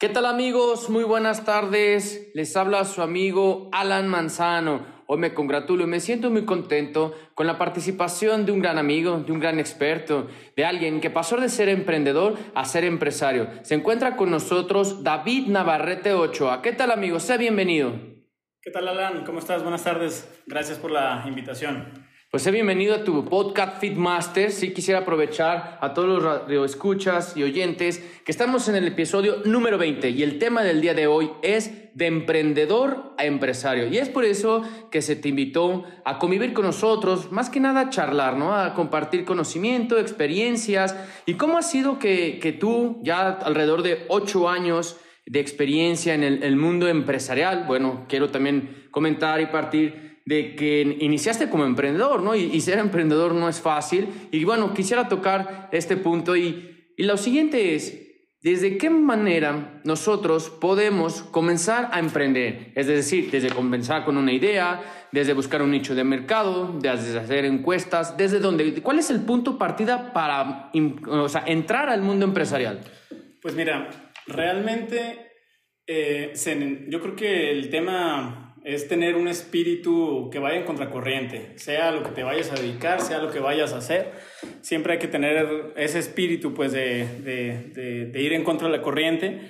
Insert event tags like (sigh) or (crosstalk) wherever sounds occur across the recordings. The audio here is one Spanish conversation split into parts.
¿Qué tal amigos? Muy buenas tardes. Les habla su amigo Alan Manzano. Hoy me congratulo y me siento muy contento con la participación de un gran amigo, de un gran experto, de alguien que pasó de ser emprendedor a ser empresario. Se encuentra con nosotros David Navarrete Ochoa. ¿Qué tal amigo? Sea bienvenido. ¿Qué tal Alan? ¿Cómo estás? Buenas tardes. Gracias por la invitación. Pues sé bienvenido a tu podcast Fitmaster. Sí quisiera aprovechar a todos los radioescuchas y oyentes que estamos en el episodio número 20 y el tema del día de hoy es de emprendedor a empresario. Y es por eso que se te invitó a convivir con nosotros, más que nada a charlar, ¿no? A compartir conocimiento, experiencias y cómo ha sido que, que tú, ya alrededor de ocho años de experiencia en el mundo empresarial, bueno, quiero también comentar y partir de que iniciaste como emprendedor, ¿no? Y, ser emprendedor no es fácil. Y bueno, quisiera tocar este punto y, y lo siguiente es, ¿desde qué manera nosotros podemos comenzar a emprender? Es decir, desde comenzar con una idea, desde buscar un nicho de mercado, desde hacer encuestas, desde dónde, ¿cuál es el punto partida para o sea, entrar al mundo empresarial? Pues mira, realmente eh, yo creo que el tema es tener un espíritu que vaya en contracorriente, sea lo que te vayas a dedicar, sea lo que vayas a hacer, siempre hay que tener ese espíritu pues de, de, ir en contra de la corriente.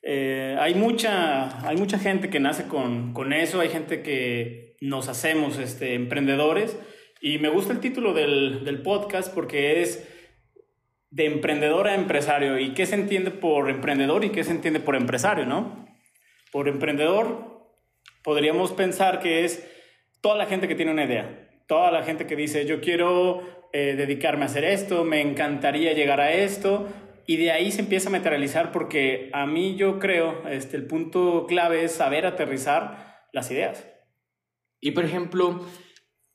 Eh, hay, mucha, hay mucha gente que nace con, con, eso, hay gente que nos hacemos este, emprendedores y me gusta el título del, del podcast porque es de emprendedor a empresario y qué se entiende por emprendedor y qué se entiende por empresario, ¿no? Por emprendedor podríamos pensar que es toda la gente que tiene una idea, toda la gente que dice, yo quiero eh, dedicarme a hacer esto, me encantaría llegar a esto, y de ahí se empieza a materializar porque a mí yo creo, este, el punto clave es saber aterrizar las ideas. Y por ejemplo,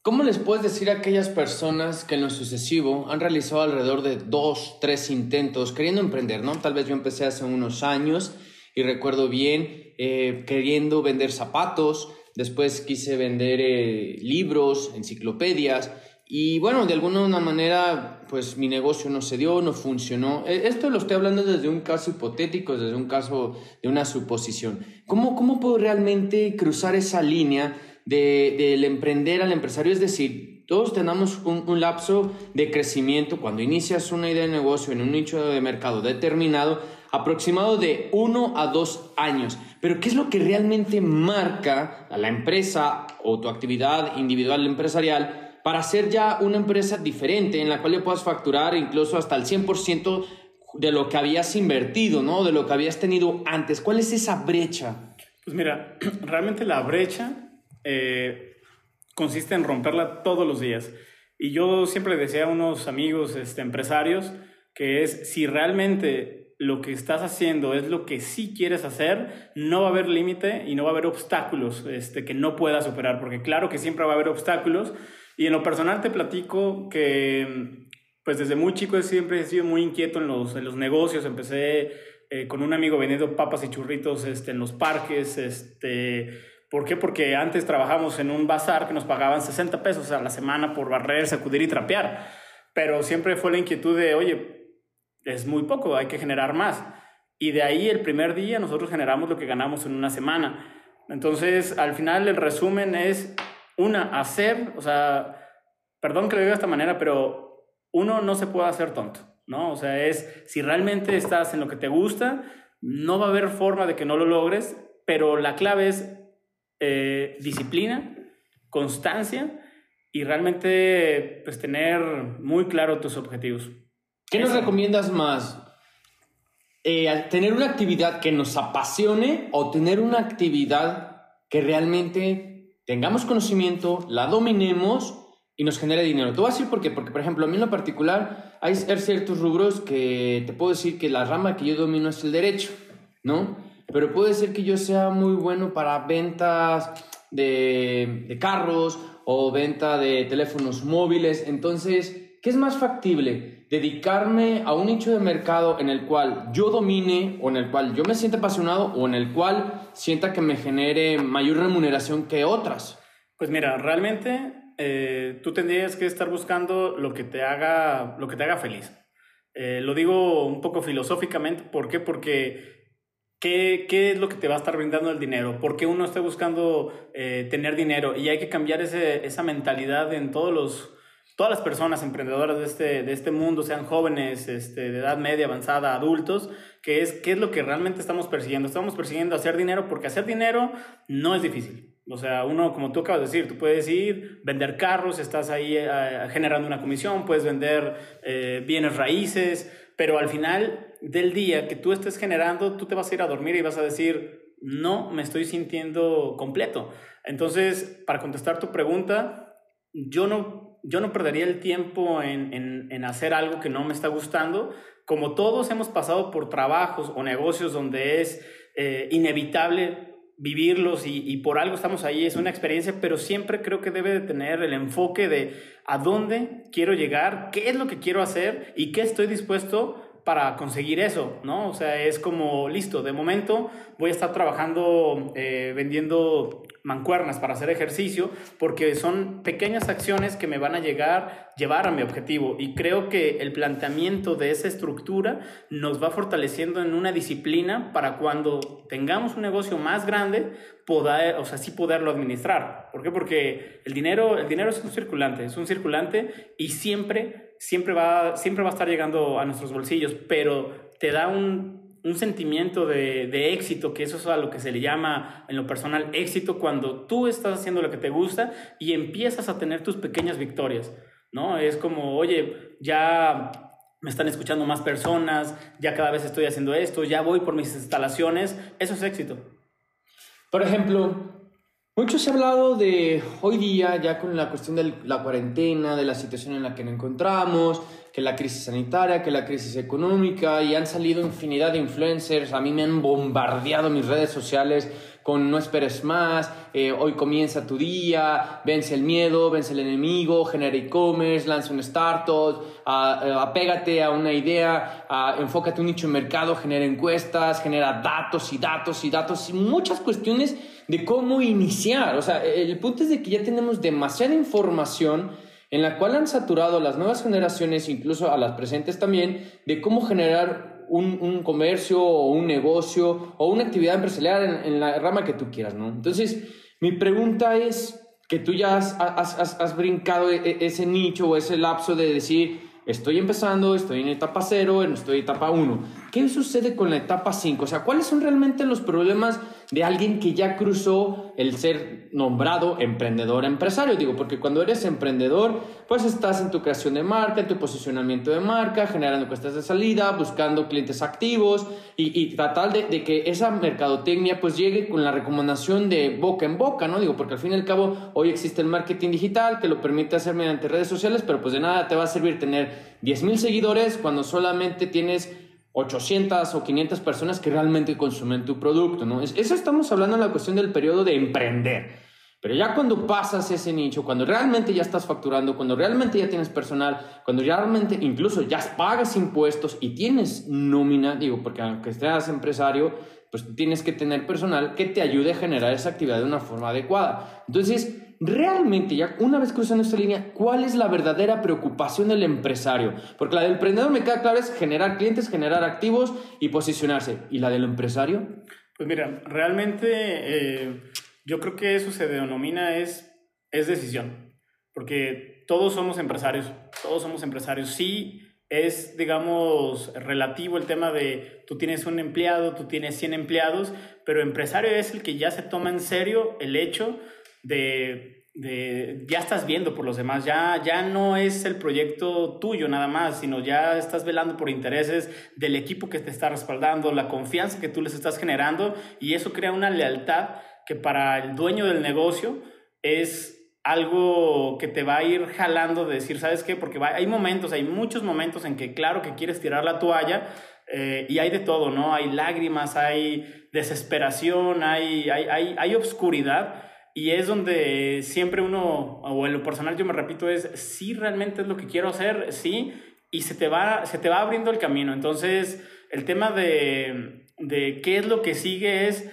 ¿cómo les puedes decir a aquellas personas que en lo sucesivo han realizado alrededor de dos, tres intentos queriendo emprender, ¿no? Tal vez yo empecé hace unos años y recuerdo bien eh, queriendo vender zapatos, después quise vender eh, libros, enciclopedias y bueno, de alguna manera pues mi negocio no se dio, no funcionó. E, esto lo estoy hablando desde un caso hipotético, desde un caso de una suposición. ¿Cómo, cómo puedo realmente cruzar esa línea del de, emprender al empresario? Es decir, todos tenemos un, un, lapso de crecimiento. Cuando inicias una idea de negocio en un nicho de mercado determinado, aproximado de uno a dos años. Pero ¿qué es lo que realmente marca a la empresa o tu actividad individual empresarial para ser ya una empresa diferente en la cual le puedas facturar incluso hasta el 100% de lo que habías invertido, ¿no? De lo que habías tenido antes. ¿Cuál es esa brecha? Pues mira, (clears throat) realmente la brecha eh, consiste en romperla todos los días. Y yo siempre decía a unos amigos este, empresarios que es si realmente lo que estás haciendo es lo que sí quieres hacer, no va a haber límite y no va a haber obstáculos este, que no puedas superar, porque claro que siempre va a haber obstáculos. Y en lo personal te platico que, pues desde muy chico siempre he sido muy inquieto en los, en los negocios. Empecé eh, con un amigo vendiendo papas y churritos este, en los parques. Este, ¿Por qué? Porque antes trabajamos en un bazar que nos pagaban 60 pesos a la semana por barrer, sacudir y trapear. Pero siempre fue la inquietud de, oye, es muy poco, hay que generar más. Y de ahí el primer día nosotros generamos lo que ganamos en una semana. Entonces, al final el resumen es, una, hacer, o sea, perdón que lo diga de esta manera, pero uno no se puede hacer tonto, ¿no? O sea, es, si realmente estás en lo que te gusta, no va a haber forma de que no lo logres, pero la clave es eh, disciplina, constancia y realmente pues tener muy claro tus objetivos. ¿Qué nos recomiendas más? Eh, ¿Tener una actividad que nos apasione o tener una actividad que realmente tengamos conocimiento, la dominemos y nos genere dinero? Te voy a decir por qué. Porque, por ejemplo, a mí en lo particular hay ciertos rubros que te puedo decir que la rama que yo domino es el derecho, ¿no? pero puede ser que yo sea muy bueno para ventas de, de carros o venta de teléfonos móviles. Entonces, ¿qué es más factible? Dedicarme a un nicho de mercado en el cual yo domine o en el cual yo me sienta apasionado o en el cual sienta que me genere mayor remuneración que otras. Pues mira, realmente eh, tú tendrías que estar buscando lo que te haga, lo que te haga feliz. Eh, lo digo un poco filosóficamente, ¿por qué? Porque ¿qué, ¿qué, es lo que te va a estar brindando el dinero? ¿Por qué uno está buscando eh, tener dinero? Y hay que cambiar ese, esa mentalidad en todos los, todas las personas emprendedoras de este, de este mundo, sean jóvenes, este, de edad media, avanzada, adultos, que es qué es lo que realmente estamos persiguiendo. Estamos persiguiendo hacer dinero porque hacer dinero no es difícil. O sea, uno, como tú acabas de decir, tú puedes ir, vender carros, estás ahí eh, generando una comisión, puedes vender eh, bienes raíces, pero al final del día que tú estés generando, tú te vas a ir a dormir y vas a decir, no me estoy sintiendo completo. Entonces, para contestar tu pregunta, yo no, yo no perdería el tiempo en, en, hacer algo que no me está gustando. Como todos hemos pasado por trabajos o negocios donde es eh, inevitable vivirlos y, por algo estamos ahí, es una experiencia, pero siempre creo que debe de tener el enfoque de a dónde quiero llegar, qué es lo que quiero hacer y qué estoy dispuesto para conseguir eso, ¿no? O sea, es como, listo, de momento voy a estar trabajando eh, vendiendo mancuernas para hacer ejercicio, porque son pequeñas acciones que me van a llegar, llevar a mi objetivo. Y creo que el planteamiento de esa estructura nos va fortaleciendo en una disciplina para cuando tengamos un negocio más grande, poder, o sea, sí poderlo administrar. ¿Por qué? Porque el dinero, el dinero es un circulante, es un circulante y siempre, siempre va, siempre va a estar llegando a nuestros bolsillos, pero te da un un sentimiento de, de, éxito, que eso es a lo que se le llama en lo personal éxito, cuando tú estás haciendo lo que te gusta y empiezas a tener tus pequeñas victorias, ¿no? Es como, oye, ya me están escuchando más personas, ya cada vez estoy haciendo esto, ya voy por mis instalaciones, eso es éxito. Por ejemplo, mucho se ha hablado de hoy día, ya con la cuestión de la cuarentena, de la situación en la que nos encontramos, que la crisis sanitaria, que la crisis económica, y han salido infinidad de influencers, a mí me han bombardeado mis redes sociales con no esperes más, eh, hoy comienza tu día, vence el miedo, vence el enemigo, genera e-commerce, lanza un startup, apégate a una idea, enfócate un nicho de mercado, genera encuestas, genera datos y datos y datos y muchas cuestiones de cómo iniciar. O sea, el punto es de que ya tenemos demasiada información en la cual han saturado a las nuevas generaciones, incluso a las presentes también, de cómo generar un, comercio o un negocio o una actividad empresarial en, la rama que tú quieras, ¿no? Entonces, mi pregunta es que tú ya has, has brincado e, e, ese nicho o ese lapso de decir, estoy empezando, estoy en etapa 0, estoy en etapa 1. ¿Qué sucede con la etapa 5? O sea, ¿cuáles son realmente los problemas de alguien que ya cruzó el ser nombrado emprendedor empresario? Digo, porque cuando eres emprendedor, pues estás en tu creación de marca, en tu posicionamiento de marca, generando cuestas de salida, buscando clientes activos y, y tratar de, de, que esa mercadotecnia pues llegue con la recomendación de boca en boca, ¿no? Digo, porque al fin y al cabo hoy existe el marketing digital que lo permite hacer mediante redes sociales, pero pues de nada te va a servir tener 10.000 seguidores cuando solamente tienes 800 o 500 personas que realmente consumen tu producto, ¿no? Eso estamos hablando en la cuestión del periodo de emprender. Pero ya cuando pasas ese nicho, cuando realmente ya estás facturando, cuando realmente ya tienes personal, cuando realmente incluso ya pagas impuestos y tienes nómina, digo, porque aunque seas empresario, pues tienes que tener personal que te ayude a generar esa actividad de una forma adecuada. Entonces, realmente, ya una vez cruzando esta línea, ¿cuál es la verdadera preocupación del empresario? Porque la del emprendedor me queda claro es generar clientes, generar activos y posicionarse. ¿Y la del empresario? Pues mira, realmente eh, yo creo que eso se denomina es, es decisión. Porque todos somos empresarios, todos somos empresarios. Sí es, digamos, relativo el tema de tú tienes un empleado, tú tienes 100 empleados, pero empresario es el que ya se toma en serio el hecho de, de, ya estás viendo por los demás, ya, ya no es el proyecto tuyo nada más, sino ya estás velando por intereses del equipo que te está respaldando, la confianza que tú les estás generando y eso crea una lealtad que para el dueño del negocio es algo que te va a ir jalando de decir, ¿sabes qué? Porque hay momentos, hay muchos momentos en que claro que quieres tirar la toalla, eh, y hay de todo, ¿no? Hay lágrimas, hay desesperación, hay, hay, hay, hay obscuridad. Y es donde siempre uno, o en lo personal yo me repito, es si realmente es lo que quiero hacer, sí, y se te va, se te va abriendo el camino. Entonces, el tema de, de qué es lo que sigue es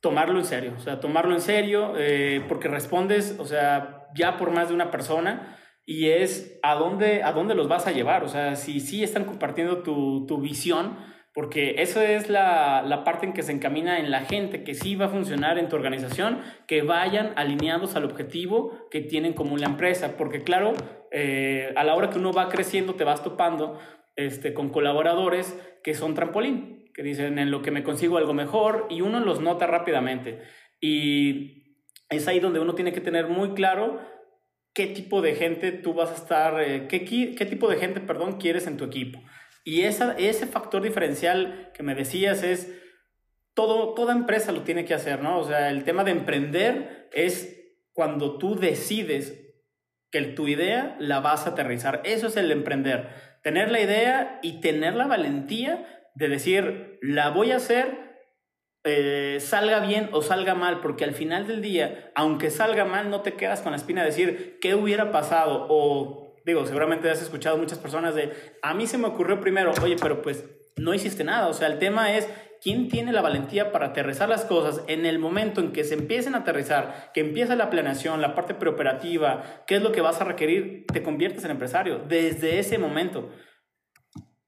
tomarlo en serio, o sea, tomarlo en serio, eh, porque respondes, o sea, ya por más de una persona, y es a dónde, a dónde los vas a llevar, o sea, si sí están compartiendo tu, tu visión, porque esa es la, la, parte en que se encamina en la gente, que sí va a funcionar en tu organización, que vayan alineados al objetivo que tienen como la empresa, porque claro, eh, a la hora que uno va creciendo te vas topando este, con colaboradores que son trampolín, que dicen en lo que me consigo algo mejor y uno los nota rápidamente. Y es ahí donde uno tiene que tener muy claro qué tipo de gente tú vas a estar, eh, qué, qué, tipo de gente, perdón, quieres en tu equipo. Y esa, ese factor diferencial que me decías es, todo, toda empresa lo tiene que hacer, ¿no? O sea, el tema de emprender es cuando tú decides que tu idea la vas a aterrizar. Eso es el emprender. Tener la idea y tener la valentía de decir, la voy a hacer, eh, salga bien o salga mal, porque al final del día, aunque salga mal, no te quedas con la espina de decir, ¿qué hubiera pasado? O, digo, seguramente has escuchado muchas personas de, a mí se me ocurrió primero, oye, pero pues no hiciste nada. O sea, el tema es, ¿quién tiene la valentía para aterrizar las cosas en el momento en que se empiecen a aterrizar, que empieza la planeación, la parte preoperativa, qué es lo que vas a requerir? Te conviertes en empresario desde ese momento.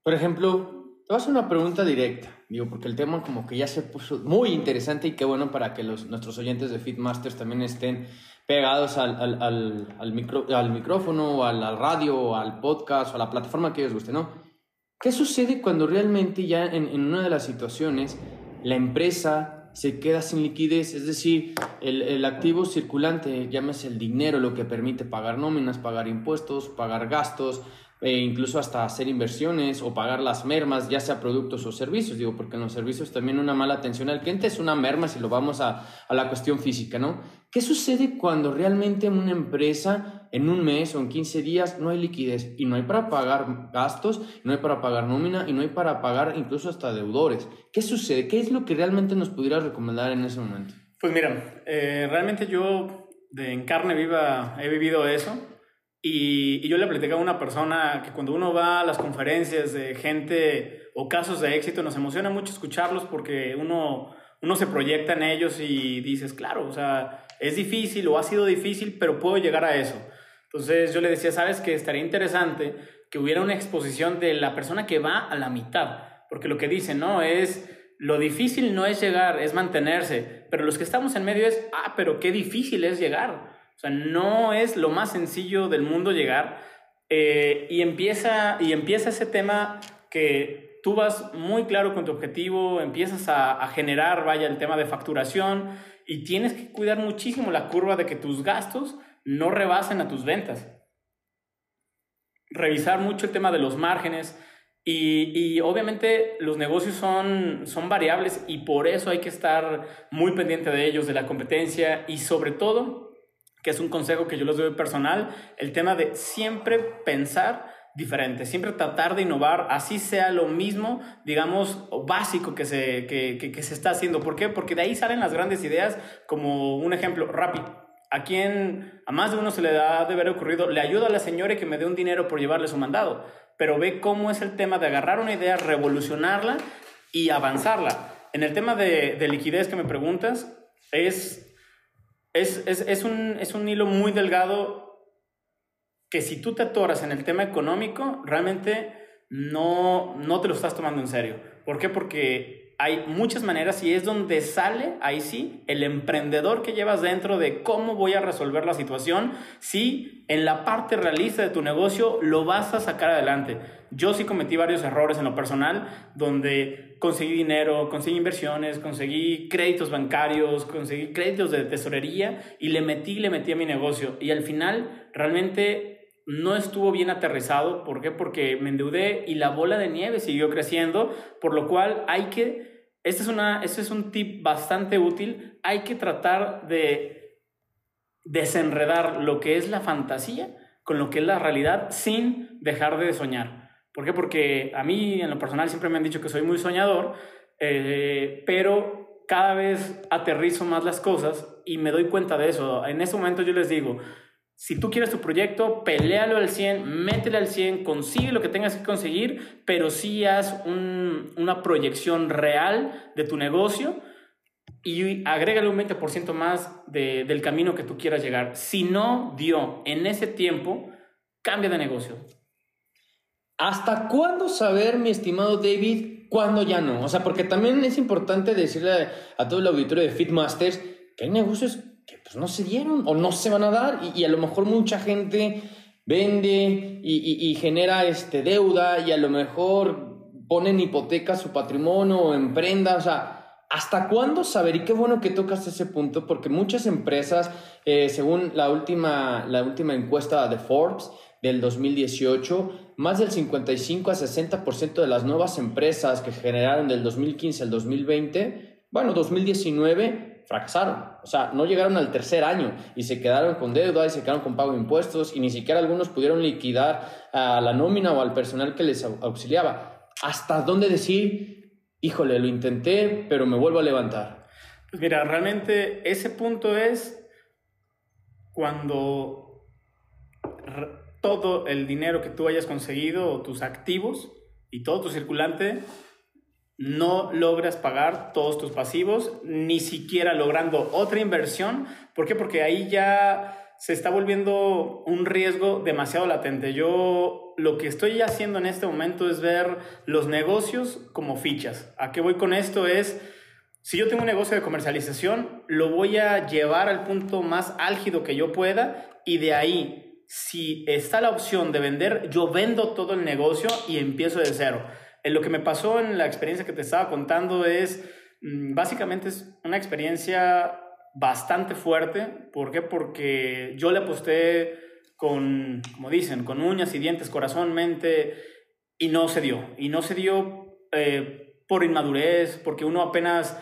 Por ejemplo, te voy a una pregunta directa, digo, porque el tema como que ya se puso muy interesante y qué bueno para que los, nuestros oyentes de Fitmasters también estén pegados al, al, al, al, micro, al micrófono, al, al radio, al podcast, o a la plataforma que ellos guste, ¿no? ¿Qué sucede cuando realmente ya en, en una de las situaciones la empresa se queda sin liquidez, es decir, el, el, activo circulante, llámese el dinero, lo que permite pagar nóminas, pagar impuestos, pagar gastos, e incluso hasta hacer inversiones o pagar las mermas, ya sea productos o servicios, digo, porque en los servicios también una mala atención al cliente es una merma si lo vamos a, a la cuestión física, ¿no? ¿Qué sucede cuando realmente en una empresa en un mes o en 15 días no hay liquidez y no hay para pagar gastos, no hay para pagar nómina y no hay para pagar incluso hasta deudores? ¿Qué sucede? ¿Qué es lo que realmente nos pudieras recomendar en ese momento? Pues mira, eh, realmente yo en carne viva he vivido eso y, yo le platicé a una persona que cuando uno va a las conferencias de gente o casos de éxito, nos emociona mucho escucharlos porque uno, uno se proyecta en ellos y dices, claro, o sea, es difícil o ha sido difícil, pero puedo llegar a eso. Entonces yo le decía, sabes que estaría interesante que hubiera una exposición de la persona que va a la mitad, porque lo que dicen, ¿no? Es, lo difícil no es llegar, es mantenerse, pero los que estamos en medio es, ah, pero qué difícil es llegar. O sea, no es lo más sencillo del mundo llegar eh, y, empieza, y empieza ese tema que tú vas muy claro con tu objetivo, empiezas a, a generar, vaya, el tema de facturación y tienes que cuidar muchísimo la curva de que tus gastos no rebasen a tus ventas. Revisar mucho el tema de los márgenes, y, y, obviamente los negocios son, son variables y por eso hay que estar muy pendiente de ellos, de la competencia y sobre todo que es un consejo que yo les doy personal, el tema de siempre pensar diferente, siempre tratar de innovar, así sea lo mismo, digamos, básico que se, que, que, se está haciendo. ¿Por qué? Porque de ahí salen las grandes ideas, como un ejemplo, Rappi. A quien a más de uno se le da de haber ocurrido, le ayuda a la señora que me dé un dinero por llevarle su mandado, pero ve cómo es el tema de agarrar una idea, revolucionarla y avanzarla. En el tema de liquidez que me preguntas, es es, es, es, un, es un hilo muy delgado que si tú te atoras en el tema económico, realmente no, no te lo estás tomando en serio. ¿Por qué? Porque hay muchas maneras y es donde sale, ahí sí, el emprendedor que llevas dentro de cómo voy a resolver la situación, si en la parte realista de tu negocio lo vas a sacar adelante. Yo sí cometí varios errores en lo personal, donde conseguí dinero, conseguí inversiones, conseguí créditos bancarios, conseguí créditos de tesorería y le metí, le metí a mi negocio. Y al final realmente no estuvo bien aterrizado. ¿Por qué? Porque me endeudé y la bola de nieve siguió creciendo, por lo cual hay que, este es, una, este es un tip bastante útil, hay que tratar de desenredar lo que es la fantasía con lo que es la realidad sin dejar de soñar. ¿Por qué? Porque a mí en lo personal siempre me han dicho que soy muy soñador, eh, pero cada vez aterrizo más las cosas y me doy cuenta de eso. En ese momento yo les digo, si tú quieres tu proyecto, pelealo al 100, métele al 100, consigue lo que tengas que conseguir, pero sí haz una proyección real de tu negocio y agrégale un 20% más del camino que tú quieras llegar. Si no dio en ese tiempo, cambia de negocio. ¿Hasta cuándo saber, mi estimado David, cuándo ya no? O sea, porque también es importante decirle a todo el auditorio de Fitmasters que hay negocios que pues no se dieron o no se van a dar y, a lo mejor mucha gente vende y, genera este, deuda y a lo mejor pone en hipoteca su patrimonio o emprenda, o sea, ¿hasta cuándo saber? Y qué bueno que tocas ese punto porque muchas empresas, eh, según la última, la última encuesta de Forbes del 2018, más del 55 a 60% de las nuevas empresas que generaron del 2015 al 2020, bueno, 2019, fracasaron. O sea, no llegaron al tercer año y se quedaron con deuda y se quedaron con pago de impuestos y ni siquiera algunos pudieron liquidar a la nómina o al personal que les auxiliaba. ¿Hasta dónde decir, híjole, lo intenté, pero me vuelvo a levantar? Pues mira, realmente ese punto es cuando todo el dinero que tú hayas conseguido tus activos y todo tu circulante no logras pagar todos tus pasivos, ni siquiera logrando otra inversión. ¿Por qué? Porque ahí ya se está volviendo un riesgo demasiado latente. Yo lo que estoy haciendo en este momento es ver los negocios como fichas. ¿A qué voy con esto? Es, si yo tengo un negocio de comercialización, lo voy a llevar al punto más álgido que yo pueda y de ahí, si está la opción de vender, yo vendo todo el negocio y empiezo de cero lo que me pasó en la experiencia que te estaba contando es, mm, básicamente es una experiencia bastante fuerte. ¿Por qué? Porque yo le aposté con, como dicen, con uñas y dientes, corazón, mente, y no se dio. Y no se dio eh, por inmadurez, porque uno apenas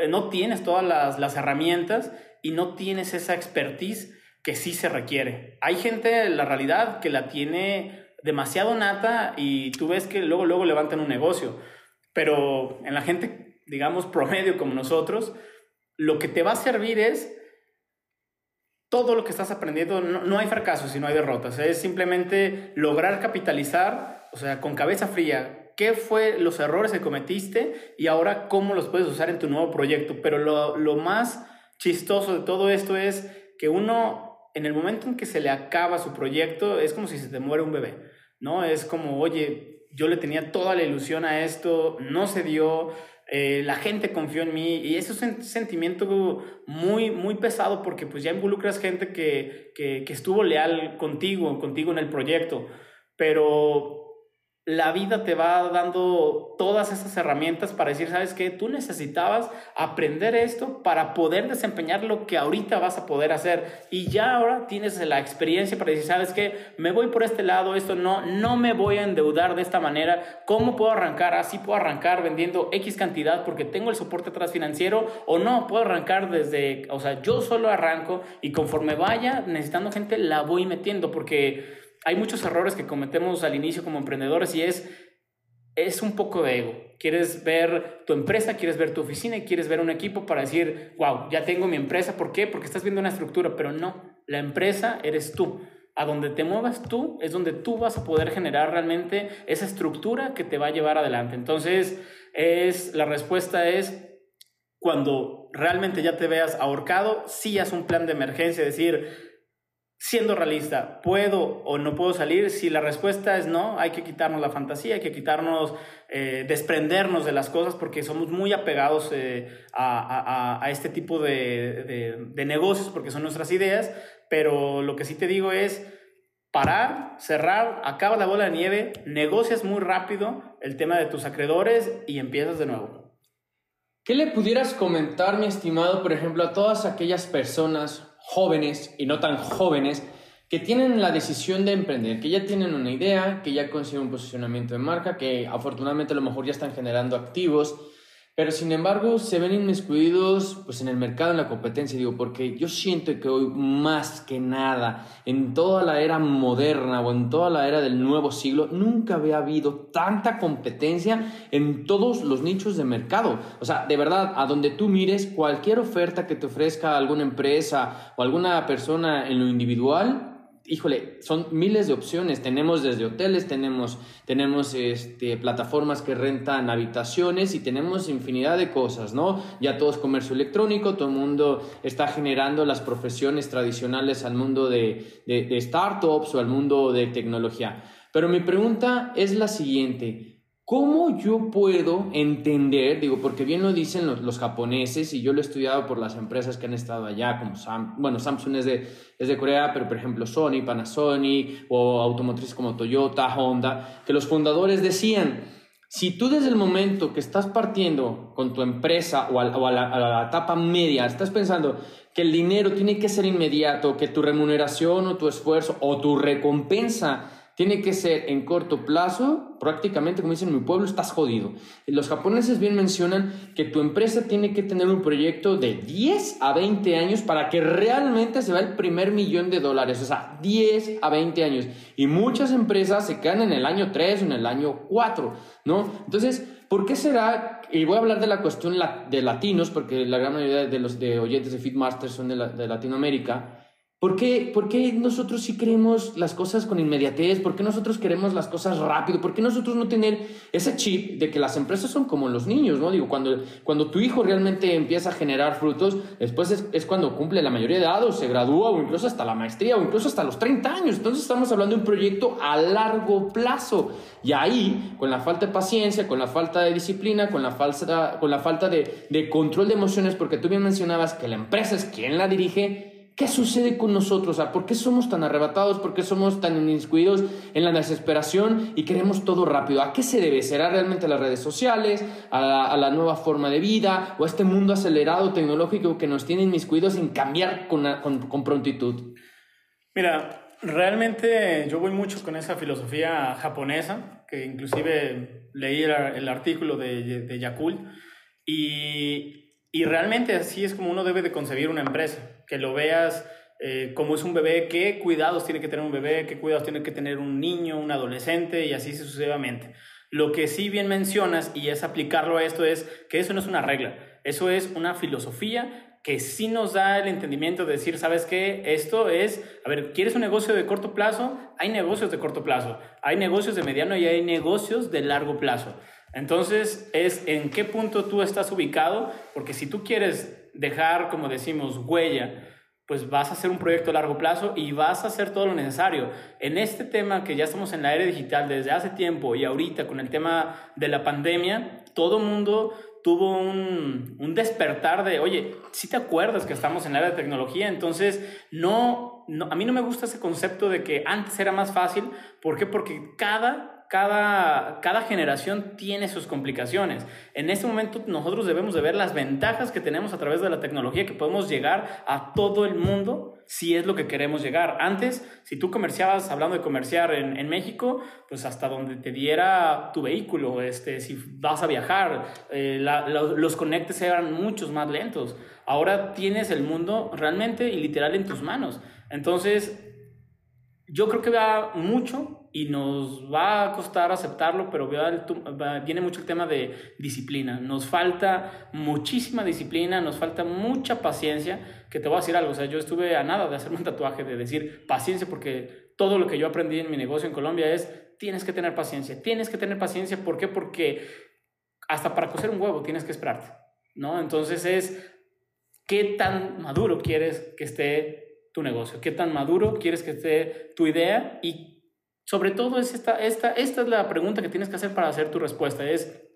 eh, no tienes todas las, las herramientas y no tienes esa expertise que sí se requiere. Hay gente, la realidad, que la tiene demasiado nata y tú ves que luego, luego levantan un negocio. Pero en la gente, digamos, promedio como nosotros, lo que te va a servir es todo lo que estás aprendiendo. No, hay fracasos y no hay derrotas. Es simplemente lograr capitalizar, o sea, con cabeza fría, qué fue los errores que cometiste y ahora cómo los puedes usar en tu nuevo proyecto. Pero lo, lo más chistoso de todo esto es que uno en el momento en que se le acaba su proyecto, es como si se te muere un bebé, ¿no? Es como, oye, yo le tenía toda la ilusión a esto, no se dio, eh, la gente confió en mí y eso es un sentimiento muy, muy pesado porque pues ya involucras gente que, que, que estuvo leal contigo, contigo en el proyecto, pero la vida te va dando todas esas herramientas para decir, ¿sabes qué? Tú necesitabas aprender esto para poder desempeñar lo que ahorita vas a poder hacer. Y ya ahora tienes la experiencia para decir, ¿sabes qué? Me voy por este lado, esto no, no me voy a endeudar de esta manera. ¿Cómo puedo arrancar? Así puedo arrancar vendiendo X cantidad porque tengo el soporte atrás financiero o no, puedo arrancar desde, o sea, yo solo arranco y conforme vaya necesitando gente, la voy metiendo porque hay muchos errores que cometemos al inicio como emprendedores y es, es un poco de ego. Quieres ver tu empresa, quieres ver tu oficina y quieres ver un equipo para decir, wow, ya tengo mi empresa. ¿Por qué? Porque estás viendo una estructura, pero no, la empresa eres tú. A donde te muevas tú es donde tú vas a poder generar realmente esa estructura que te va a llevar adelante. Entonces, es, la respuesta es cuando realmente ya te veas ahorcado, sí haz un plan de emergencia, decir, siendo realista, ¿puedo o no puedo salir? Si la respuesta es no, hay que quitarnos la fantasía, hay que quitarnos, eh, desprendernos de las cosas porque somos muy apegados eh, a, este tipo de, negocios porque son nuestras ideas, pero lo que sí te digo es parar, cerrar, acaba la bola de nieve, negocias muy rápido el tema de tus acreedores y empiezas de nuevo. ¿Qué le pudieras comentar, mi estimado, por ejemplo, a todas aquellas personas jóvenes y no tan jóvenes que tienen la decisión de emprender, que ya tienen una idea, que ya consiguen un posicionamiento de marca, que afortunadamente a lo mejor ya están generando activos, pero sin embargo se ven inmiscuidos pues, en el mercado, en la competencia, digo, porque yo siento que hoy más que nada, en toda la era moderna o en toda la era del nuevo siglo, nunca había habido tanta competencia en todos los nichos de mercado. O sea, de verdad, a donde tú mires, cualquier oferta que te ofrezca alguna empresa o alguna persona en lo individual, híjole, son miles de opciones. Tenemos desde hoteles, tenemos, tenemos este, plataformas que rentan habitaciones y tenemos infinidad de cosas, ¿no? Ya todo es comercio electrónico, todo el mundo está generando las profesiones tradicionales al mundo de, de startups o al mundo de tecnología. Pero mi pregunta es la siguiente. ¿Cómo yo puedo entender, digo, porque bien lo dicen los, japoneses y yo lo he estudiado por las empresas que han estado allá, como Sam, bueno, Samsung es de, es de Corea, pero por ejemplo Sony, Panasonic o automotrices como Toyota, Honda, que los fundadores decían, si tú desde el momento que estás partiendo con tu empresa o, a, la, a la etapa media, estás pensando que el dinero tiene que ser inmediato, que tu remuneración o tu esfuerzo o tu recompensa tiene que ser en corto plazo, prácticamente como dicen en mi pueblo, estás jodido. Los japoneses bien mencionan que tu empresa tiene que tener un proyecto de 10 a 20 años para que realmente se vea el primer millón de dólares, o sea, 10 a 20 años. Y muchas empresas se quedan en el año 3 o en el año 4, ¿no? Entonces, ¿por qué será? Y voy a hablar de la cuestión de latinos, porque la gran mayoría de los de oyentes de Feedmaster son de, de Latinoamérica. ¿Por qué, ¿Por qué, nosotros sí queremos las cosas con inmediatez? ¿Por qué nosotros queremos las cosas rápido? ¿Por qué nosotros no tener ese chip de que las empresas son como los niños, ¿no? Digo, cuando, cuando tu hijo realmente empieza a generar frutos, después es, es cuando cumple la mayoría de edad o se gradúa o incluso hasta la maestría o incluso hasta los 30 años. Entonces estamos hablando de un proyecto a largo plazo. Y ahí, con la falta de paciencia, con la falta de disciplina, con la, falsa, con la falta de, de control de emociones, porque tú bien mencionabas que la empresa es quien la dirige, ¿Qué sucede con nosotros? ¿Por qué somos tan arrebatados? ¿Por qué somos tan inmiscuidos en la desesperación y queremos todo rápido? ¿A qué se debe? ¿Será realmente las redes sociales? ¿A la, nueva forma de vida? ¿O a este mundo acelerado tecnológico que nos tiene inmiscuidos sin cambiar con, prontitud? Mira, realmente yo voy mucho con esa filosofía japonesa, que inclusive leí el, artículo de, de y, y realmente así es como uno debe de concebir una empresa que lo veas eh, como es un bebé, qué cuidados tiene que tener un bebé, qué cuidados tiene que tener un niño, un adolescente y así sucesivamente. Lo que sí bien mencionas y es aplicarlo a esto es que eso no es una regla, eso es una filosofía que sí nos da el entendimiento de decir, ¿sabes qué? Esto es, a ver, ¿quieres un negocio de corto plazo? Hay negocios de corto plazo, hay negocios de mediano y hay negocios de largo plazo. Entonces es en qué punto tú estás ubicado, porque si tú quieres dejar, como decimos, huella, pues vas a hacer un proyecto a largo plazo y vas a hacer todo lo necesario. En este tema que ya estamos en la era digital desde hace tiempo y ahorita con el tema de la pandemia, todo mundo tuvo un, un despertar de, oye, si te acuerdas que estamos en la era de tecnología, entonces no, no, a mí no me gusta ese concepto de que antes era más fácil, ¿por qué? Porque cada cada, cada generación tiene sus complicaciones. En este momento nosotros debemos de ver las ventajas que tenemos a través de la tecnología, que podemos llegar a todo el mundo si es lo que queremos llegar. Antes, si tú comerciabas, hablando de comerciar en, en México, pues hasta donde te diera tu vehículo, este, si vas a viajar, eh, los conectes eran muchos más lentos. Ahora tienes el mundo realmente y literal en tus manos. Entonces, yo creo que va mucho y nos va a costar aceptarlo, pero viene mucho el tema de disciplina. Nos falta muchísima disciplina, nos falta mucha paciencia, que te voy a decir algo, o sea, yo estuve a nada de hacerme un tatuaje, de decir paciencia, porque todo lo que yo aprendí en mi negocio en Colombia es, tienes que tener paciencia, tienes que tener paciencia, ¿por qué? Porque hasta para cocer un huevo tienes que esperarte, ¿no? Entonces es, ¿qué tan maduro quieres que esté tu negocio? ¿Qué tan maduro quieres que esté tu idea? Y sobre todo es esta, esta, esta es la pregunta que tienes que hacer para hacer tu respuesta, es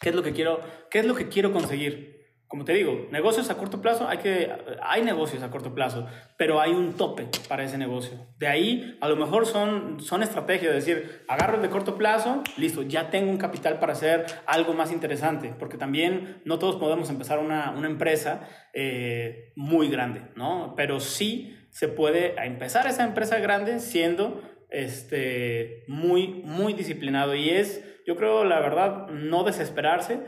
¿qué es lo que quiero, qué es lo que quiero conseguir? Como te digo, negocios a corto plazo, hay, que, hay negocios a corto plazo, pero hay un tope para ese negocio. De ahí, a lo mejor son, son estrategias, es decir, agarro el de corto plazo, listo, ya tengo un capital para hacer algo más interesante, porque también no todos podemos empezar una, una empresa eh, muy grande, ¿no? Pero sí se puede empezar esa empresa grande siendo este, muy, muy disciplinado y es, yo creo, la verdad, no desesperarse.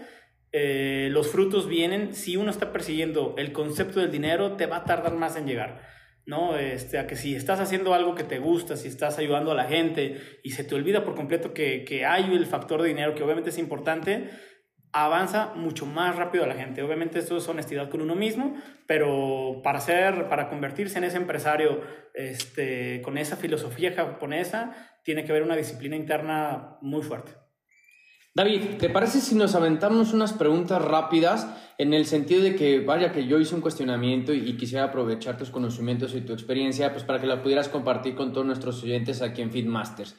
eh, los frutos vienen si uno está persiguiendo el concepto del dinero, te va a tardar más en llegar. ¿no? Este, a que si estás haciendo algo que te gusta, si estás ayudando a la gente y se te olvida por completo que, que hay el factor de dinero, que obviamente es importante, avanza mucho más rápido a la gente. Obviamente esto es honestidad con uno mismo, pero para ser, para convertirse en ese empresario este, con esa filosofía japonesa, tiene que haber una disciplina interna muy fuerte. David, ¿te parece si nos aventamos unas preguntas rápidas en el sentido de que, vaya, que yo hice un cuestionamiento y, quisiera aprovechar tus conocimientos y tu experiencia pues para que la pudieras compartir con todos nuestros oyentes aquí en Feedmasters?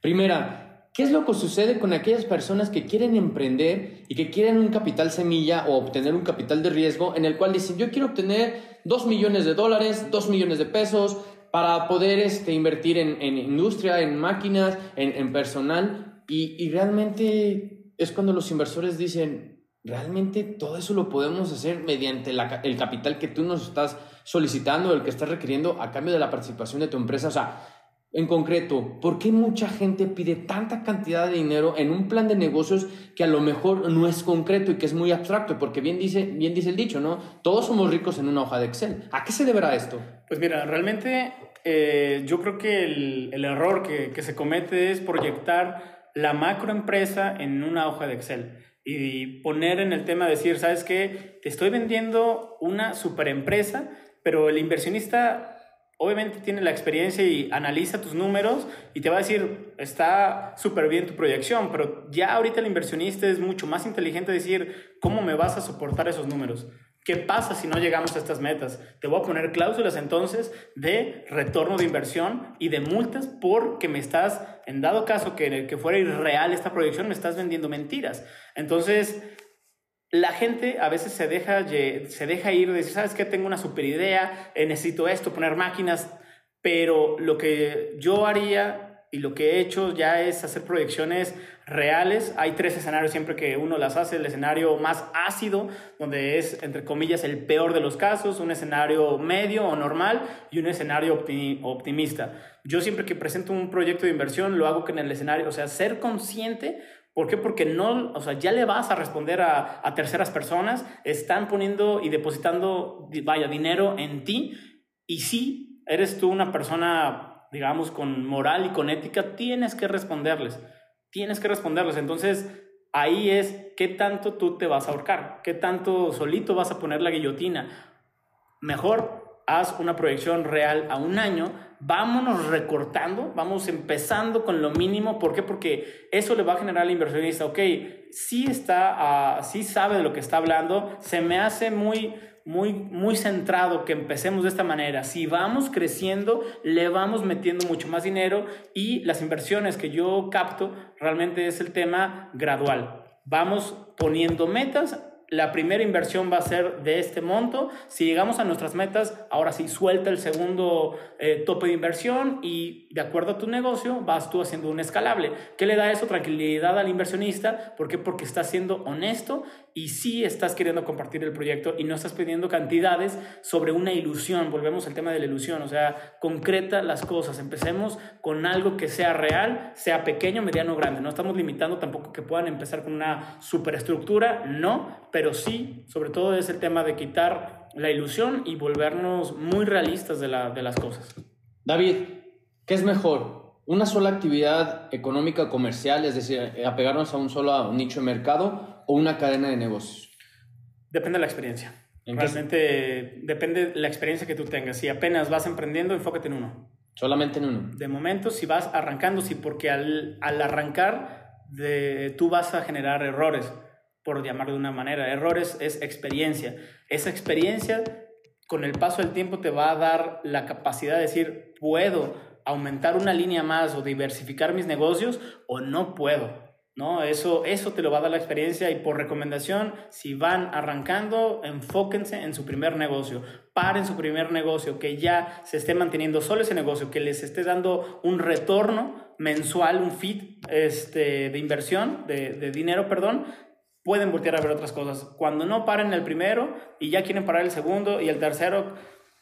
Primera, ¿qué es lo que sucede con aquellas personas que quieren emprender y que quieren un capital semilla o obtener un capital de riesgo en el cual dicen, yo quiero obtener 2 millones de dólares, 2 millones de pesos para poder este, invertir en, industria, en máquinas, en, en personal? Y, realmente es cuando los inversores dicen, realmente todo eso lo podemos hacer mediante el capital que tú nos estás solicitando, el que estás requiriendo a cambio de la participación de tu empresa. O sea, en concreto, ¿por qué mucha gente pide tanta cantidad de dinero en un plan de negocios que a lo mejor no es concreto y que es muy abstracto? Porque bien dice, bien dice el dicho, ¿no? Todos somos ricos en una hoja de Excel. ¿A qué se deberá esto? Pues mira, realmente eh, yo creo que el, error que, que se comete es proyectar la macroempresa en una hoja de Excel y poner en el tema, decir, ¿sabes qué? Te estoy vendiendo una superempresa, pero el inversionista obviamente tiene la experiencia y analiza tus números y te va a decir, está súper bien tu proyección, pero ya ahorita el inversionista es mucho más inteligente decir, ¿cómo me vas a soportar esos números? ¿Qué pasa si no llegamos a estas metas? Te voy a poner cláusulas entonces de retorno de inversión y de multas porque me estás, en dado caso que, que fuera irreal esta proyección, me estás vendiendo mentiras. Entonces, la gente a veces se deja, se deja ir, decir, ¿sabes qué? Tengo una super idea, eh, necesito esto, poner máquinas, pero lo que yo haría y lo que he hecho ya es hacer proyecciones reales. Hay tres escenarios siempre que uno las hace. El escenario más ácido, donde es, entre comillas, el peor de los casos, un escenario medio o normal y un escenario optimista. Yo siempre que presento un proyecto de inversión lo hago que en el escenario, o sea, ser consciente. ¿Por qué? Porque no, o sea, ya le vas a responder a, a terceras personas, están poniendo y depositando, vaya, dinero en ti y sí, eres tú una persona digamos, con moral y con ética, tienes que responderles. Tienes que responderles. Entonces, ahí es qué tanto tú te vas a ahorcar, qué tanto solito vas a poner la guillotina. Mejor haz una proyección real a un año, vámonos recortando, vamos empezando con lo mínimo. ¿Por qué? Porque eso le va a generar al inversionista, ok, sí está, uh, sí sabe de lo que está hablando, se me hace muy muy, muy centrado que empecemos de esta manera. Si vamos creciendo, le vamos metiendo mucho más dinero y las inversiones que yo capto realmente es el tema gradual. Vamos poniendo metas la primera inversión va a ser de este monto. Si llegamos a nuestras metas, ahora sí, suelta el segundo eh, tope de inversión y de acuerdo a tu negocio vas tú haciendo un escalable. ¿Qué le da eso? Tranquilidad al inversionista. ¿Por qué? Porque estás siendo honesto y sí estás queriendo compartir el proyecto y no estás pidiendo cantidades sobre una ilusión. Volvemos al tema de la ilusión, o sea, concreta las cosas. Empecemos con algo que sea real, sea pequeño, mediano o grande. No estamos limitando tampoco que puedan empezar con una superestructura, no, pero sí, sobre todo es el tema de quitar la ilusión y volvernos muy realistas de, las cosas. David, ¿qué es mejor? ¿Una sola actividad económica comercial, es decir, eh, apegarnos a un solo nicho de mercado o una cadena de negocios? Depende de la experiencia. Realmente depende de la experiencia que tú tengas. Si apenas vas emprendiendo, enfócate en uno. Solamente en uno. De momento, si vas arrancando, sí, porque al, al arrancar de, tú vas a generar errores por llamarlo de una manera. Errores es experiencia. Esa experiencia con el paso del tiempo te va a dar la capacidad de decir, puedo aumentar una línea más o diversificar mis negocios o no puedo. ¿no? Eso, eso te lo va a dar la experiencia y por recomendación, si van arrancando, enfóquense en su primer negocio, paren su primer negocio, que ya se esté manteniendo solo ese negocio, que les esté dando un retorno mensual, un fit este, de inversión, de, de dinero, perdón, pueden voltear a ver otras cosas. Cuando no paren el primero y ya quieren parar el segundo y el tercero,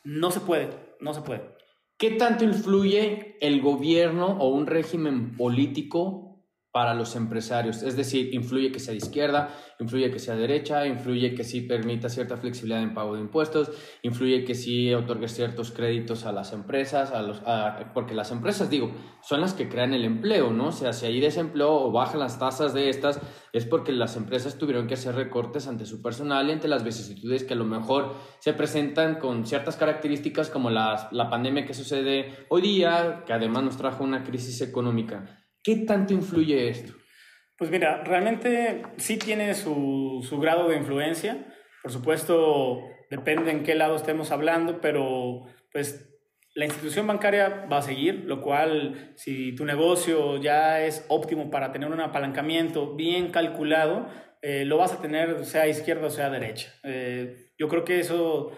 no se puede, no se puede. ¿Qué tanto influye el gobierno o un régimen político para los empresarios. Es decir, influye que sea de izquierda, influye que sea derecha, influye que sí permita cierta flexibilidad en pago de impuestos, influye que sí otorgue ciertos créditos a las empresas, a los, porque las empresas, digo, son las que crean el empleo, ¿no? O sea, si hay desempleo o bajan las tasas de estas, es porque las empresas tuvieron que hacer recortes ante su personal y ante las vicisitudes que a lo mejor se presentan con ciertas características como la, la pandemia que sucede hoy día, que además nos trajo una crisis económica. ¿Qué tanto influye esto? Pues mira, realmente sí tiene su, su grado de influencia. Por supuesto, depende en qué lado estemos hablando, pero pues la institución bancaria va a seguir, lo cual si tu negocio ya es óptimo para tener un apalancamiento bien calculado, eh, lo vas a tener sea izquierda o sea derecha. Eh, yo creo que eso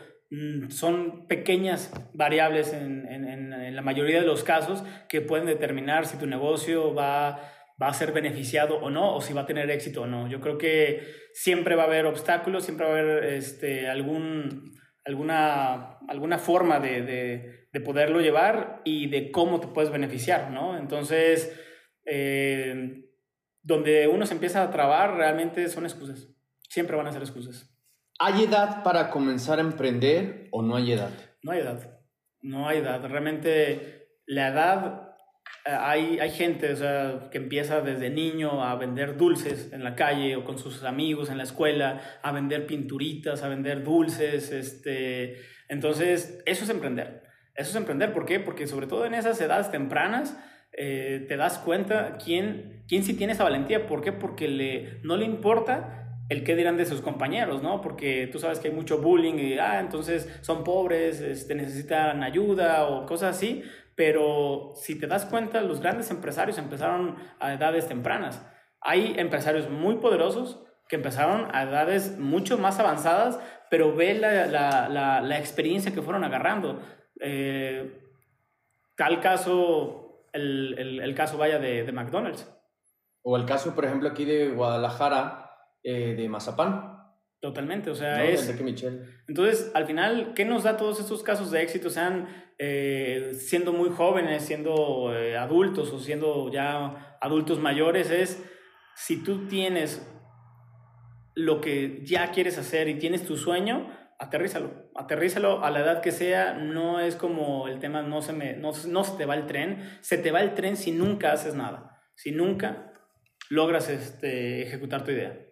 son pequeñas variables en, en, la mayoría de los casos que pueden determinar si tu negocio va, va a ser beneficiado o no, o si va a tener éxito o no. Yo creo que siempre va a haber obstáculos, siempre va a haber este, algún, alguna, alguna forma de, de, de poderlo llevar y de cómo te puedes beneficiar, ¿no? Entonces, eh, donde uno se empieza a trabar realmente son excusas. Siempre van a ser excusas. ¿Hay edad para comenzar a emprender o no hay edad? No hay edad. No hay edad. Realmente la edad, eh, hay, hay gente o sea, que empieza desde niño a vender dulces en la calle o con sus amigos en la escuela, a vender pinturitas, a vender dulces. Este... Entonces, eso es emprender. Eso es emprender. ¿Por qué? Porque sobre todo en esas edades tempranas, eh, te das cuenta quién, quién sí tiene esa valentía. ¿Por qué? Porque le, no le importa el qué dirán de sus compañeros, ¿no? Porque tú sabes que hay mucho bullying y, ah, entonces son pobres, este, necesitan ayuda o cosas así, pero si te das cuenta, los grandes empresarios empezaron a edades tempranas. Hay empresarios muy poderosos que empezaron a edades mucho más avanzadas, pero ve la, la, la, experiencia que fueron agarrando. Eh, tal caso, el, el, el, caso vaya de, de McDonald's. O el caso, por ejemplo, aquí de Guadalajara, eh, de mazapán. Totalmente, o sea, es... Entonces, al final, ¿qué nos da todos estos casos de éxito? Sean eh, siendo muy jóvenes, siendo eh, adultos o siendo ya adultos mayores, es si tú tienes lo que ya quieres hacer y tienes tu sueño, aterrízalo, aterrízalo a la edad que sea, no es como el tema, no se, me, no, no se te va el tren, se te va el tren si nunca haces nada, si nunca logras este, ejecutar tu idea.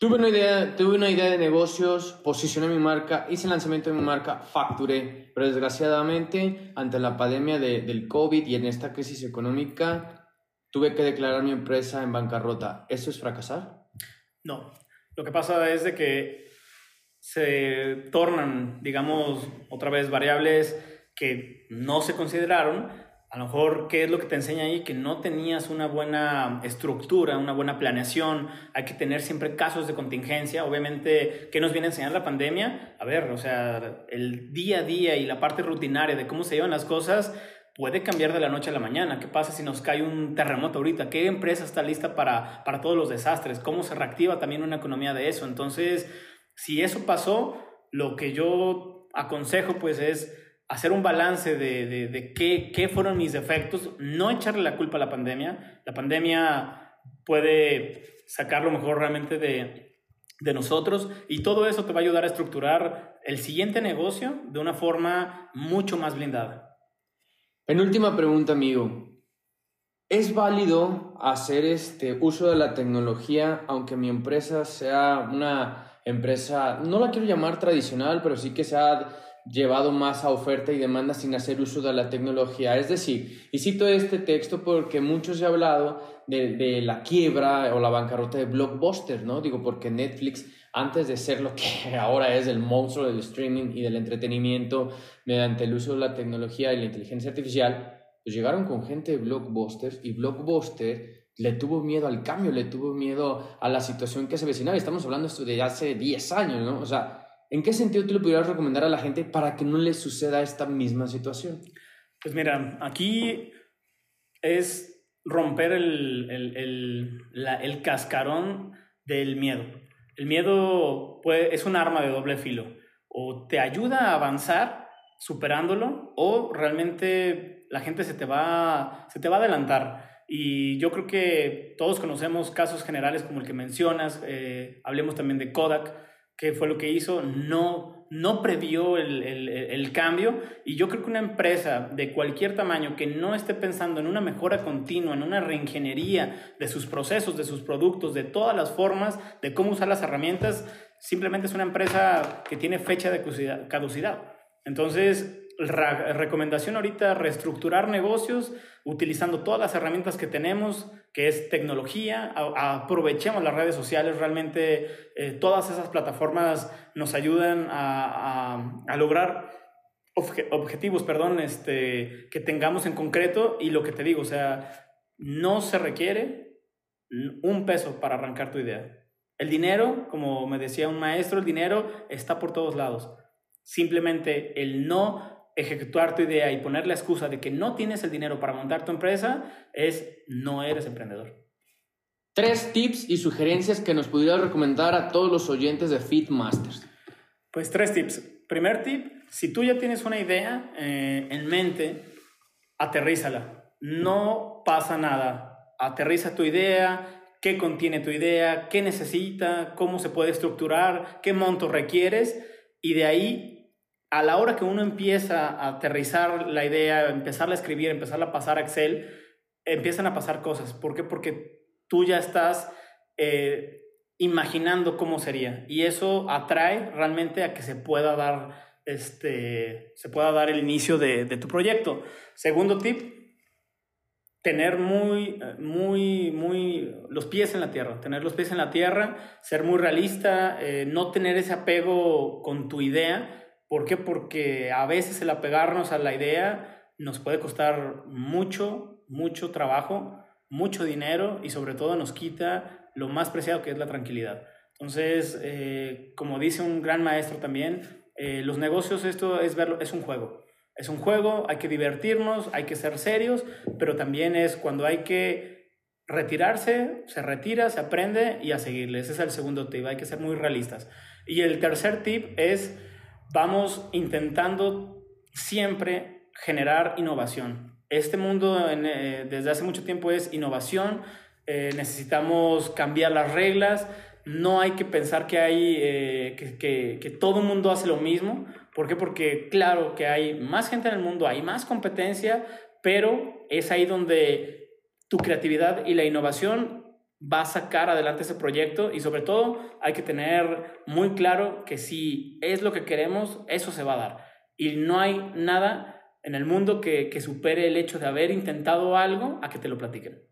Tuve una, idea, tuve una idea de negocios, posicioné mi marca, hice el lanzamiento de mi marca, facturé, pero desgraciadamente ante la pandemia de, del COVID y en esta crisis económica tuve que declarar mi empresa en bancarrota. ¿Eso es fracasar? No, lo que pasa es de que se tornan, digamos, otra vez variables que no se consideraron a lo mejor, ¿qué es lo que te enseña ahí? Que no tenías una buena estructura, una buena planeación. Hay que tener siempre casos de contingencia. Obviamente, ¿qué nos viene a enseñar la pandemia? A ver, o sea, el día a día y la parte rutinaria de cómo se llevan las cosas puede cambiar de la noche a la mañana. ¿Qué pasa si nos cae un terremoto ahorita? ¿Qué empresa está lista para, para todos los desastres? ¿Cómo se reactiva también una economía de eso? Entonces, si eso pasó, lo que yo aconsejo pues es hacer un balance de, de, qué, qué, fueron mis defectos, no echarle la culpa a la pandemia. La pandemia puede sacar lo mejor realmente de, de nosotros y todo eso te va a ayudar a estructurar el siguiente negocio de una forma mucho más blindada. Penúltima pregunta, amigo. ¿Es válido hacer este uso de la tecnología aunque mi empresa sea una empresa, no la quiero llamar tradicional, pero sí que sea llevado más a oferta y demanda sin hacer uso de la tecnología. Es decir, y cito este texto porque muchos se han hablado de, de, la quiebra o la bancarrota de Blockbuster, ¿no? Digo, porque Netflix, antes de ser lo que (laughs) ahora es el monstruo del streaming y del entretenimiento mediante el uso de la tecnología y la inteligencia artificial, pues llegaron con gente de Blockbuster y Blockbuster le tuvo miedo al cambio, le tuvo miedo a la situación que se vecinaba. Estamos hablando esto de hace 10 años, ¿no? O sea, ¿En qué sentido tú le pudieras recomendar a la gente para que no le suceda esta misma situación? Pues mira, aquí es romper el, el, el, cascarón del miedo. El miedo puede, es un arma de doble filo. O te ayuda a avanzar superándolo o realmente la gente se te va, se te va a adelantar. Y yo creo que todos conocemos casos generales como el que mencionas, eh, hablemos también de Kodak, que fue lo que hizo, no, no previó el, el, el, cambio y yo creo que una empresa de cualquier tamaño que no esté pensando en una mejora continua, en una reingeniería de sus procesos, de sus productos, de todas las formas, de cómo usar las herramientas, simplemente es una empresa que tiene fecha de caducidad. Entonces, recomendación ahorita, reestructurar negocios utilizando todas las herramientas que tenemos, que es tecnología, aprovechemos las redes sociales, realmente eh, todas esas plataformas nos ayudan a, lograr objetivos, perdón, este, que tengamos en concreto y lo que te digo, o sea, no se requiere un peso para arrancar tu idea. El dinero, como me decía un maestro, el dinero está por todos lados. Simplemente el no ejecutar tu idea y poner la excusa de que no tienes el dinero para montar tu empresa es no eres emprendedor. Tres tips y sugerencias que nos pudieras recomendar a todos los oyentes de Fitmasters. Pues tres tips. Primer tip, si tú ya tienes una idea eh, en mente, aterrízala. No pasa nada. Aterriza tu idea, qué contiene tu idea, qué necesita, cómo se puede estructurar, qué monto requieres y de ahí a la hora que uno empieza a aterrizar la idea, empezarla a escribir, empezarla a pasar a Excel, empiezan a pasar cosas. ¿Por qué? Porque tú ya estás eh, imaginando cómo sería. Y eso atrae realmente a que se pueda dar, este, se pueda dar el inicio de, tu proyecto. Segundo tip, tener muy, muy, muy los pies en la tierra, tener los pies en la tierra, ser muy realista, eh, no tener ese apego con tu idea, ¿Por qué? Porque a veces el apegarnos a la idea nos puede costar mucho, mucho trabajo, mucho dinero y sobre todo nos quita lo más preciado que es la tranquilidad. Entonces, eh, como dice un gran maestro también, eh, los negocios esto es verlo, es un juego. Es un juego, hay que divertirnos, hay que ser serios, pero también es cuando hay que retirarse, se retira, se aprende y a seguirle. Ese es el segundo tip, hay que ser muy realistas. Y el tercer tip es vamos intentando siempre generar innovación. Este mundo eh, desde hace mucho tiempo es innovación, eh, necesitamos cambiar las reglas, no hay que pensar que, hay, eh, que, que, todo el mundo hace lo mismo. ¿Por qué? Porque claro que hay más gente en el mundo, hay más competencia, pero es ahí donde tu creatividad y la innovación va a sacar adelante ese proyecto y sobre todo hay que tener muy claro que si es lo que queremos, eso se va a dar. Y no hay nada en el mundo que, supere el hecho de haber intentado algo a que te lo platiquen.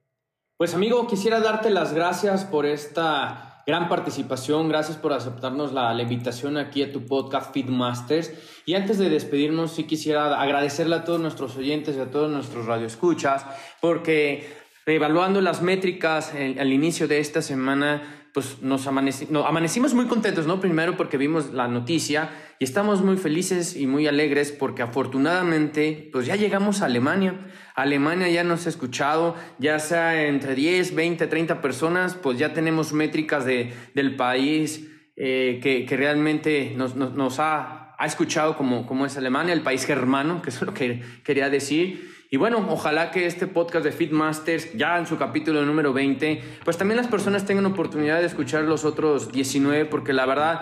Pues amigo, quisiera darte las gracias por esta gran participación, gracias por aceptarnos la, la invitación aquí a tu podcast Feedmasters. Y antes de despedirnos, sí quisiera agradecerle a todos nuestros oyentes y a todos nuestros radioescuchas, porque Evaluando las métricas al inicio de esta semana, pues nos amanecimos muy contentos, ¿no? Primero porque vimos la noticia y estamos muy felices y muy alegres porque afortunadamente, pues ya llegamos a Alemania. Alemania ya nos ha escuchado, ya sea entre 10, 20, 30 personas, pues ya tenemos métricas de, del país eh, que, que, realmente nos, nos, nos ha, ha, escuchado como, como es Alemania, el país germano, que es lo que quería decir. Y bueno, ojalá que este podcast de Fitmasters, ya en su capítulo número 20, pues también las personas tengan oportunidad de escuchar los otros 19, porque la verdad,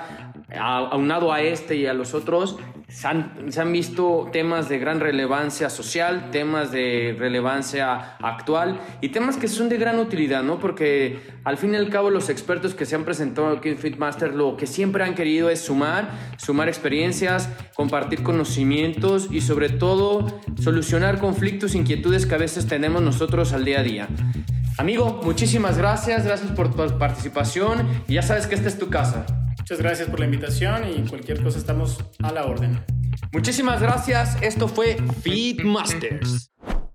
aunado a este y a los otros, se han, visto temas de gran relevancia social, temas de relevancia actual y temas que son de gran utilidad, ¿no? Porque al fin y al cabo los expertos que se han presentado aquí en Fitmaster lo que siempre han querido es sumar, sumar experiencias, compartir conocimientos y sobre todo solucionar conflictos, inquietudes que a veces tenemos nosotros al día a día. Amigo, muchísimas gracias, gracias por tu participación y ya sabes que esta es tu casa. Muchas gracias por la invitación y cualquier cosa estamos a la orden. Muchísimas gracias. Esto fue Feedmasters.